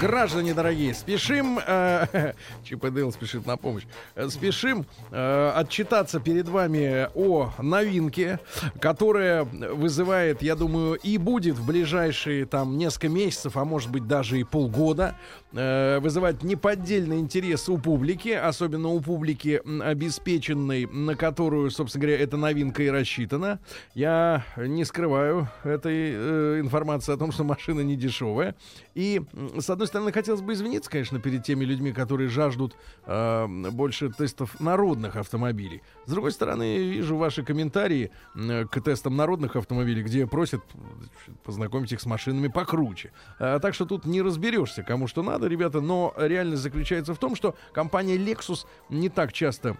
Граждане дорогие, спешим, э, Дейл спешит на помощь, Э, спешим э, отчитаться перед вами о новинке, которая вызывает, я думаю, и будет в ближайшие там несколько месяцев, а может быть даже и полгода, э, вызывать неподдельный интерес у публики, особенно у публики обеспеченной, на которую, собственно говоря, эта новинка и рассчитана. Я не скрываю этой э, информации о том, что машина не дешевая. И, с одной стороны, хотелось бы извиниться, конечно, перед теми людьми, которые жаждут э, больше тестов народных автомобилей. С другой стороны, вижу ваши комментарии м, к тестам народных автомобилей, где просят познакомить их с машинами покруче. А, так что тут не разберешься, кому что надо, ребята. Но реальность заключается в том, что компания Lexus не так часто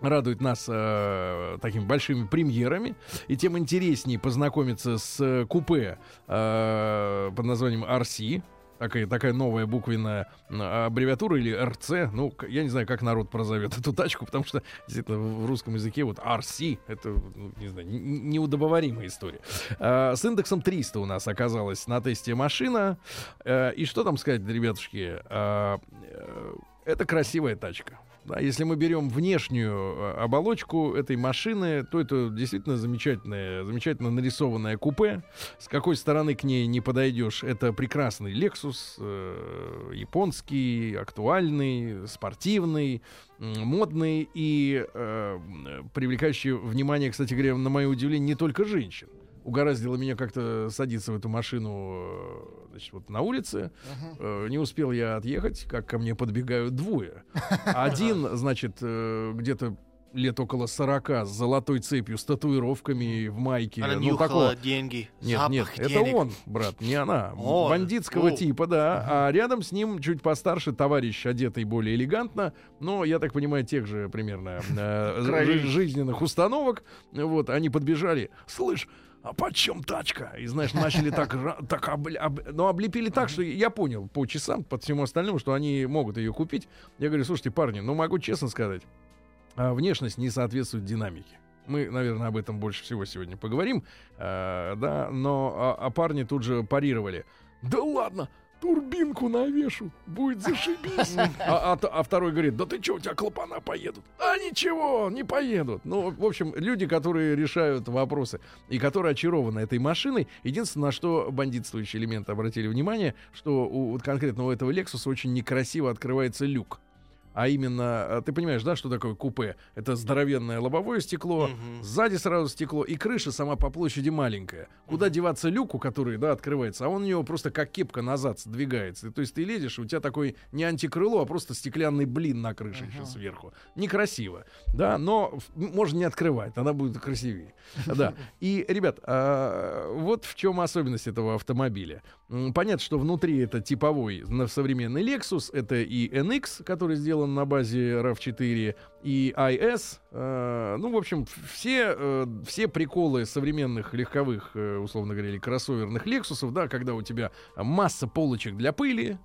радует нас э, такими большими премьерами, и тем интереснее познакомиться с э, купе э, под названием RC. Такая, такая новая буквенная аббревиатура или РЦ. Ну, я не знаю, как народ прозовет эту тачку, потому что действительно в русском языке вот RC это, ну, не знаю, неудобоваримая история. А, с индексом 300 у нас оказалась на тесте машина. Э, и что там сказать, ребятушки? А, э, это красивая тачка. Да, если мы берем внешнюю э, оболочку этой машины, то это действительно замечательное, замечательно нарисованное купе. С какой стороны к ней не подойдешь, это прекрасный Lexus, э, японский, актуальный, спортивный, модный и э, привлекающий внимание, кстати говоря, на мое удивление, не только женщин. Угораздило меня как-то садиться в эту машину э, значит, вот на улице. Э, Не успел я отъехать, как ко мне подбегают двое. Один, значит, э, где-то лет около 40 с золотой цепью, с татуировками в майке. Она ну, нюхала такого- деньги. нет, запах нет, это денег. он, брат, не она. Он. Бандитского О. типа, да. А рядом с ним чуть постарше товарищ, одетый более элегантно, но, я так понимаю, тех же примерно э, жизненных установок. Вот, они подбежали. Слышь, а почем тачка? И, знаешь, начали так, так обля- об- ну, облепили так, что я понял по часам, по всему остальному, что они могут ее купить. Я говорю, слушайте, парни, ну, могу честно сказать, а, внешность не соответствует динамике. Мы, наверное, об этом больше всего сегодня поговорим, а, да, но а, а парни тут же парировали. Да ладно, турбинку навешу, будет зашибись. А, а а второй говорит, да ты что, у тебя клапана поедут? А ничего, не поедут. Ну, в общем, люди, которые решают вопросы и которые очарованы этой машиной, единственное, на что бандитствующие элементы обратили внимание, что у, вот конкретно этого Lexus очень некрасиво открывается люк. А именно, э, ты понимаешь, да, что такое купе? Это здоровенное лобовое стекло, Мгм. сзади сразу стекло, и крыша сама по площади маленькая. Куда деваться люку, который, да, открывается, а он у него просто как кепка назад сдвигается. То есть ты лезешь, у тебя такой не антикрыло, а просто стеклянный блин на крыше еще сверху. Некрасиво, да, но можно не открывать, тогда будет красивее. Да. И, ребят, а, вот в чем особенность этого автомобиля. Понятно, что внутри это типовой современный Lexus, это и NX, который сделан на базе RAV4, и IS. э, ну, в общем, все, э, все приколы современных легковых, э, условно говоря, или кроссоверных Lexus'ов, да, когда у тебя масса полочек для пыли,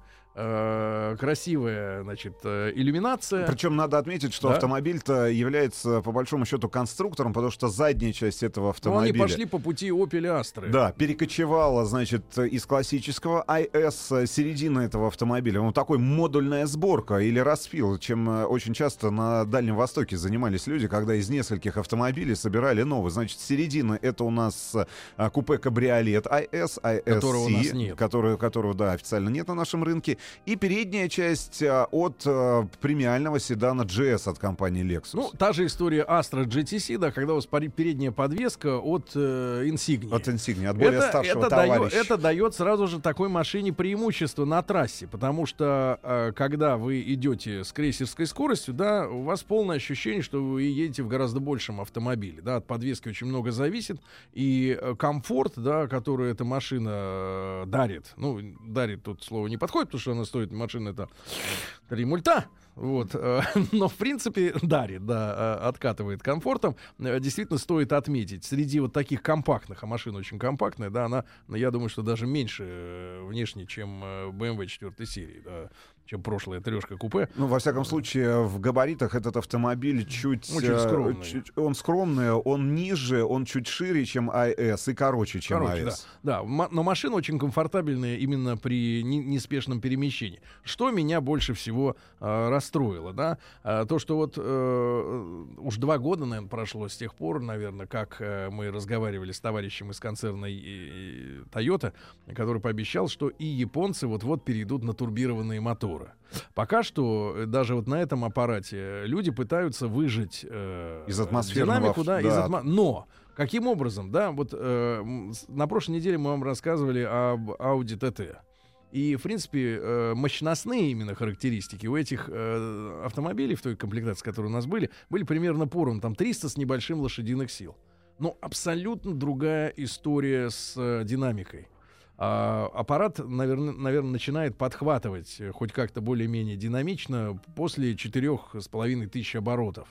красивая, значит, э, иллюминация. Причем надо отметить, что Да. автомобиль-то является по большому счету конструктором, потому что задняя часть этого Ну, они автомобиля. пошли по пути Opel Astra. Да, перекочевала, значит, из классического IS э, середина этого автомобиля. Он такой модульная сборка или распил, чем э, очень часто на Дальнем Востоке занимались люди, когда из нескольких автомобилей собирали новый. Значит, середина это у нас э, купе кабриолет IS, ISC, Которого у нас нет. который- которого, да, официально нет на нашем рынке. И передняя часть э, от э, премиального седана GS от компании Lexus. Ну, та же история Astra GTC, да, когда у вас передняя подвеска от э, Insignia. от Insignia, от более старшего это, дает, товарища. это дает сразу же такой машине преимущество на трассе, потому что э, когда вы идете с крейсерской скоростью, да, у вас полное ощущение, что вы едете в гораздо большем автомобиле, да, от подвески очень много зависит, и э, комфорт, да, который эта машина дарит, ну, дарит тут слово не подходит, потому что что она стоит, машина это три мульта. Вот, э, но в принципе дарит, да, э, откатывает комфортом. Э, Действительно стоит отметить, среди вот таких компактных, а машина очень компактная, да, она, я думаю, что даже меньше внешне, чем BMW 4 серии, да, чем прошлая трешка купе. Ну, во всяком случае, в габаритах этот автомобиль чуть... Очень э, скромный. чуть- он скромный, он ниже, он чуть шире, чем АЭС, и короче, чем Короче, да. АЭС. Да, ма- но машина очень комфортабельная именно при не- неспешном перемещении. Что меня больше всего э, расстроило, да? А, то, что вот э, уж два года, наверное, прошло с тех пор, наверное, как э, мы разговаривали с товарищем из концерна Toyota, который пообещал, что и японцы вот-вот перейдут на турбированные моторы. Пока что э, даже вот на этом аппарате люди пытаются выжать э, Из атмосферного динамику, ф- да, из да. атмо- но каким образом, да, вот э, на прошлой неделе мы вам рассказывали об Audi TT. И, в принципе, э, мощностные именно характеристики у этих э, автомобилей в той комплектации, которые у нас были, были примерно поровну, там 300 с небольшим лошадиных сил. Но абсолютно другая история с э, динамикой. А, аппарат, наверное, наверное, начинает подхватывать э, хоть как-то более-менее динамично после четырех с половиной тысяч оборотов.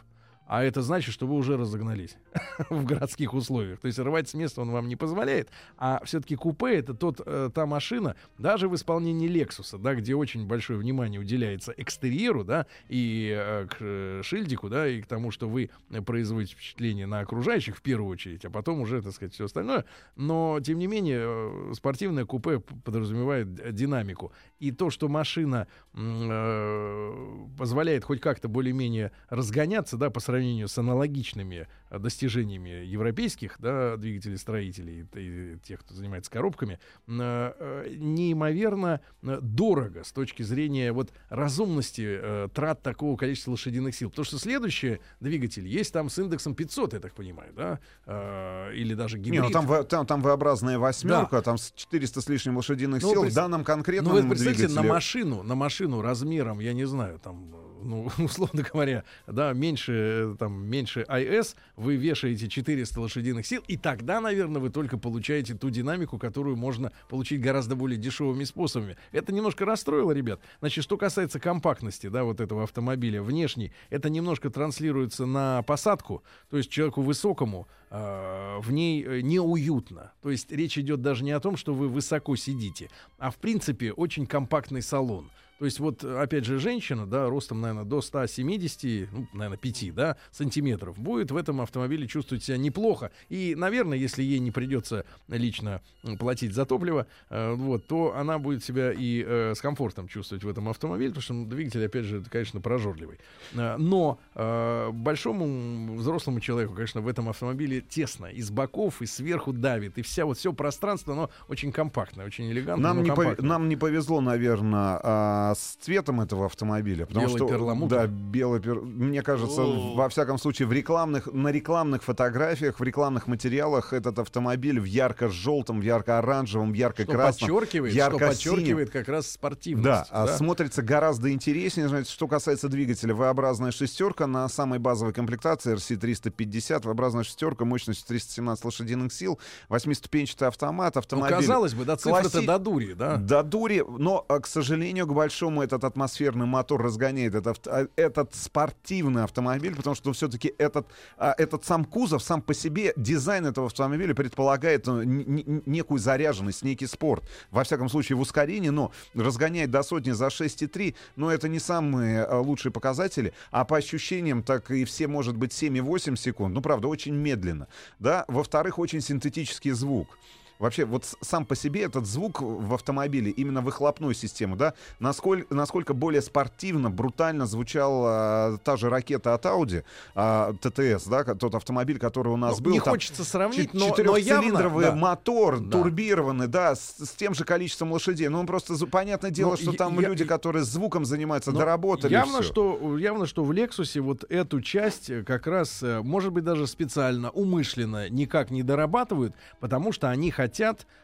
А это значит, что вы уже разогнались в городских условиях. То есть рвать с места он вам не позволяет. А все-таки купе это тот, э, та машина, даже в исполнении Лексуса, да, где очень большое внимание уделяется экстерьеру, да, и э, к э, шильдику, да, и к тому, что вы производите впечатление на окружающих в первую очередь, а потом уже, так сказать, все остальное. Но, тем не менее, э, спортивное купе подразумевает динамику. И то, что машина э, позволяет хоть как-то более-менее разгоняться, да, по сравнению с аналогичными э, достижениями европейских, да, двигателей-строителей и, и тех, кто занимается коробками, э, э, неимоверно дорого с точки зрения вот разумности трат такого количества лошадиных сил. Потому что следующий двигатель есть там с индексом 500, я так понимаю, да, или даже гибрид. Не, ну там, там, там V-образная восьмерка, там с 400 с лишним лошадиных Ну, сил. В данном конкретном Ну, вы представьте, на двигателе- машину, на машину размером, я не знаю, там, ну, условно говоря, да, меньше, э, там, меньше IS, вы вешаете 400 лошадиных сил, и тогда, наверное, вы только получаете ту динамику, которую можно получить гораздо более дешевыми способами. Это немножко расстроило, ребят. Значит, что касается компактности, да, вот этого автомобиля внешней, это немножко транслируется на посадку, то есть человеку высокому э, в ней э, неуютно. То есть речь идет даже не о том, что вы высоко сидите, а в принципе очень компактный салон. То есть вот, э, опять же, женщина, да, ростом, наверное, до 170, ну, наверное, 5, да, сантиметров, будет в этом автомобиле чувствовать себя неплохо. И, наверное, если ей не придется лично платить за топливо, э, вот, то она будет себя и э, с комфортом чувствовать в этом автомобиле, потому что м, двигатель, опять же, конечно, прожорливый. Э, но э, большому взрослому человеку, конечно, в этом автомобиле тесно. И с боков, и сверху давит, и вся вот все пространство, оно очень компактное, очень элегантное. Нам не, пов- нам не повезло, наверное, с цветом этого автомобиля. Потому Белый что, перламутр? Да, белый пер... Мне кажется, О. во всяком случае, в рекламных, на рекламных фотографиях, в рекламных материалах этот автомобиль в ярко-желтом, в ярко-оранжевом, что ярко-красном. подчеркивает, что ярко-синем. подчеркивает как раз спортивность. Да, а смотрится гораздо интереснее. Значит, что касается двигателя, V-образная шестерка на самой базовой комплектации RC350, V-образная шестерка, мощность 317 лошадиных сил, восьмиступенчатый автомат, Ну, автомобиль. казалось бы, да, цифры-то класси- до дури, да? До дури, но, а, к сожалению, к большому этот атмосферный мотор разгоняет этот, а, этот спортивный автомобиль, потому что все-таки этот, а, этот сам кузов, сам по себе, дизайн этого автомобиля предполагает ну, некую заряженность, некий спорт. Во всяком случае, в ускорении, но разгоняет до сотни за 6,3, но это не самые а, лучшие показатели, а по ощущениям, так и все, может быть, 7,8 секунд, ну, правда, очень медленно. Да? Во-вторых, очень синтетический звук. Вообще, вот сам по себе этот звук в автомобиле, именно выхлопную систему, да, насколько, насколько более спортивно, брутально звучала та же ракета от Audi, а, ТТС, да, тот автомобиль, который у нас Ну, был. не там хочется сравнить, но, но явно... Да. мотор, Да. турбированный, да, с, с тем же количеством лошадей. Ну, он просто, понятное дело, Ну, что я- там я- люди, которые звуком занимаются, Но доработали явно, что, явно, что в Лексусе вот эту часть э, как раз, э, может быть, даже специально, умышленно никак не дорабатывают, потому что они хотят,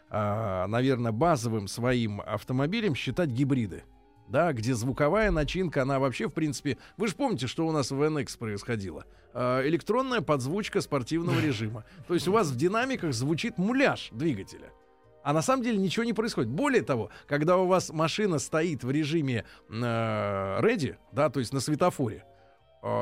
а, наверное, базовым своим автомобилем считать гибриды. Да, где звуковая начинка, она вообще, в принципе... Вы же помните, что у нас в NX происходило? А, электронная подзвучка спортивного режима. То есть у вас в динамиках звучит муляж двигателя. А на самом деле ничего не происходит. Более того, когда у вас машина стоит в режиме э, ready, да, то есть на светофоре,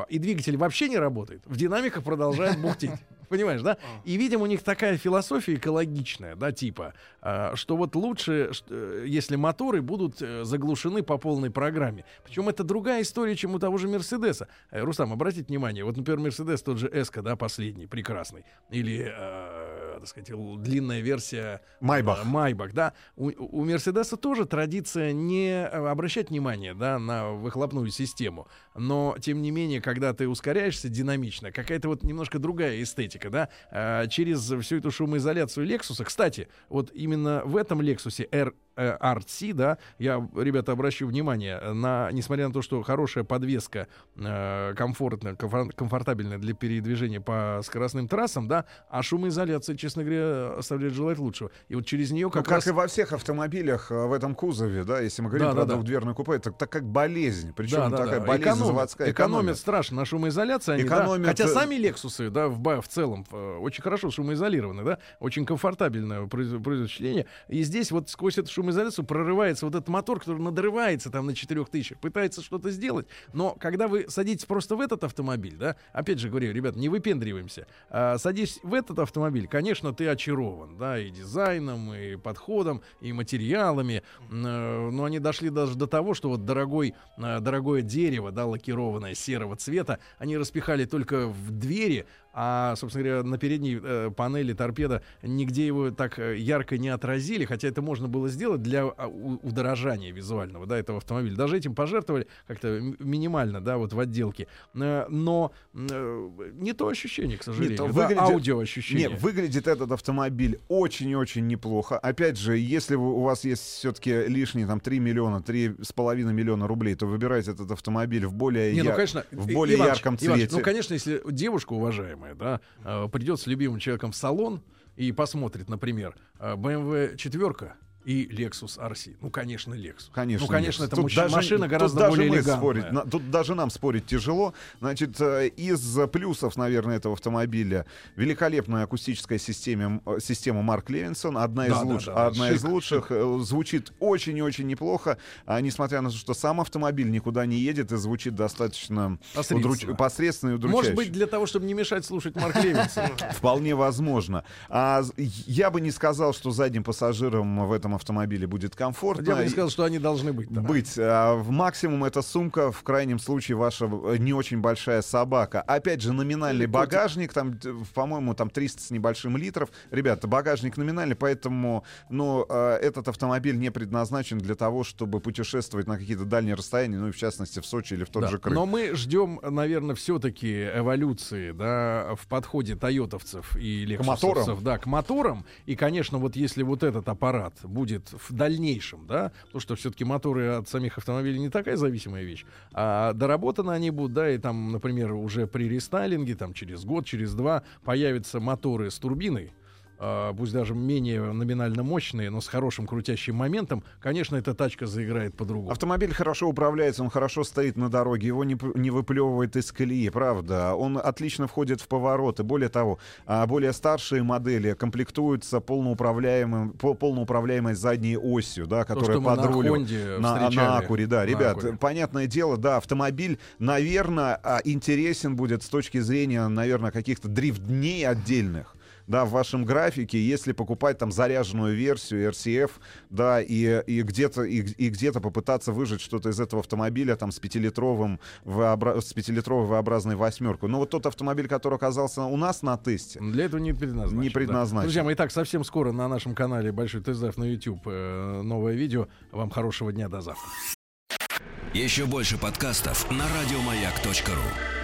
и двигатель вообще не работает, в динамиках продолжает бухтеть. Понимаешь, да? И, видимо, у них такая философия экологичная, да, типа, э, что вот лучше, э, если моторы будут э, заглушены по полной программе. Причем это другая история, чем у того же Мерседеса. Э, Рустам, обратите внимание, вот, например, Мерседес тот же Эска, да, последний, прекрасный, или, так сказать, длинная версия Майбах. э, Майбах, да. У, у Мерседеса тоже традиция не э, обращать внимание, да, на выхлопную систему. Но, тем не менее, когда ты ускоряешься динамично, какая-то вот немножко другая эстетика, да, э, через всю эту шумоизоляцию Лексуса. Кстати, вот именно в этом Лексусе R RT, да, я, ребята, обращу внимание на, несмотря на то, что хорошая подвеска, э, комфортная, комфор- комфортабельная для передвижения по скоростным трассам, да, а шумоизоляция, честно говоря, оставляет желать лучшего. И вот через нее Ну, как как раз... и во всех автомобилях э, в этом кузове, да, если мы говорим Да, про да, да. двухдверное купе, это так как болезнь. Причем Да, да, такая да. болезнь Экономят, заводская. экономят страшно на шумоизоляции. Они, да. Экономят, Хотя э, сами Лексусы, да, в, в целом э, очень хорошо шумоизолированы, да, очень комфортабельное произ- производит впечатление. И здесь вот сквозь эту шумоизоляцию прорывается вот этот мотор, который надрывается там на 4000, пытается что-то сделать. Но когда вы садитесь просто в этот автомобиль, да, опять же говорю, ребят, не выпендриваемся, а, садись в этот автомобиль, конечно, ты очарован, да, и дизайном, и подходом, и материалами, э, но они дошли даже до того, что вот дорогой, э, дорогое дерево, да, лакированное серого цвета, они распихали только в двери, а, собственно говоря, на передней э, панели торпеда нигде его так э, ярко не отразили, хотя это можно было сделать для а, удорожания визуального, да, этого автомобиля. Даже этим пожертвовали как-то минимально, да, вот в отделке. Э, но э, не то ощущение, к сожалению, Нет, да, выглядит- аудиоощущение. Нет, выглядит этот автомобиль очень и очень неплохо. Опять же, если вы- у вас есть все-таки лишние там 3 миллиона, 3,5 миллиона рублей, то выбирайте этот автомобиль в более, Не, ну, я- конечно, в более Иваныч, ярком Иваныч, цвете. ну, конечно, если девушка уважаемая, да, э, придет с любимым человеком в салон и посмотрит, например, э, BMW четверка и Lexus RC. Ну, конечно, Lexus. Конечно, Ну, конечно, нет. это Тут даже- машина тут гораздо даже более мы элегантная. спорить, на- тут даже нам спорить тяжело. Значит, э, из плюсов, наверное, этого автомобиля великолепная акустическая система, э, система Марк Левинсон, одна из, Да, луч- да, одна шик, из лучших, э, звучит очень и очень неплохо, а, несмотря на то, что сам автомобиль никуда не едет и звучит достаточно Посредственно. удруч- посредственно и удручающе. Может быть, для того, чтобы не мешать слушать Марк Левинсона. Вполне возможно. А я бы не сказал, что задним пассажирам в этом автомобиле будет комфортно. Я бы не сказал, что они должны быть. там. Быть. А, в максимум это сумка, в крайнем случае ваша э, не очень большая собака. Опять же, номинальный Или багажник, там, по-моему, там 300 с небольшим литров. Ребята, багажник номинальный, поэтому, ну, э, этот автомобиль не предназначен для того, чтобы путешествовать на какие-то дальние расстояния, ну и в частности в Сочи или в тот Да. же Крым. Но мы ждем, наверное, все-таки эволюции, да, в подходе тойотовцев и лексусовцев, моторам. да, к моторам. И, конечно, вот если вот этот аппарат будет в дальнейшем, да, потому что все-таки моторы от самих автомобилей не такая зависимая вещь, а доработаны они будут, да, и там, например, уже при рестайлинге, там через год, через два появятся моторы с турбиной, пусть даже менее номинально мощные, но с хорошим крутящим моментом, конечно, эта тачка заиграет по-другому. Автомобиль хорошо управляется, он хорошо стоит на дороге, его не, не выплевывает из колеи, правда. Он отлично входит в повороты. Более того, а, более старшие модели комплектуются полноуправляемым, по- полноуправляемой задней осью, да, которая мы под на рулем. На, встречали. на Акуре, да. На Ребят, Акуре. понятное дело, да, автомобиль, наверное, интересен будет с точки зрения, наверное, каких-то дрифт-дней отдельных да, в вашем графике, если покупать там заряженную версию RCF, да, и, и где-то и, и где-то попытаться выжать что-то из этого автомобиля там с пятилитровым V-обра- с пятилитровой V-образной восьмеркой. Но вот тот автомобиль, который оказался у нас на тесте, Для этого не предназначен. Не да. предназначен. Друзья мои, так, совсем скоро на нашем канале Большой тест на YouTube э, новое видео. Вам хорошего дня, до завтра. Еще больше подкастов на радиомаяк.ру.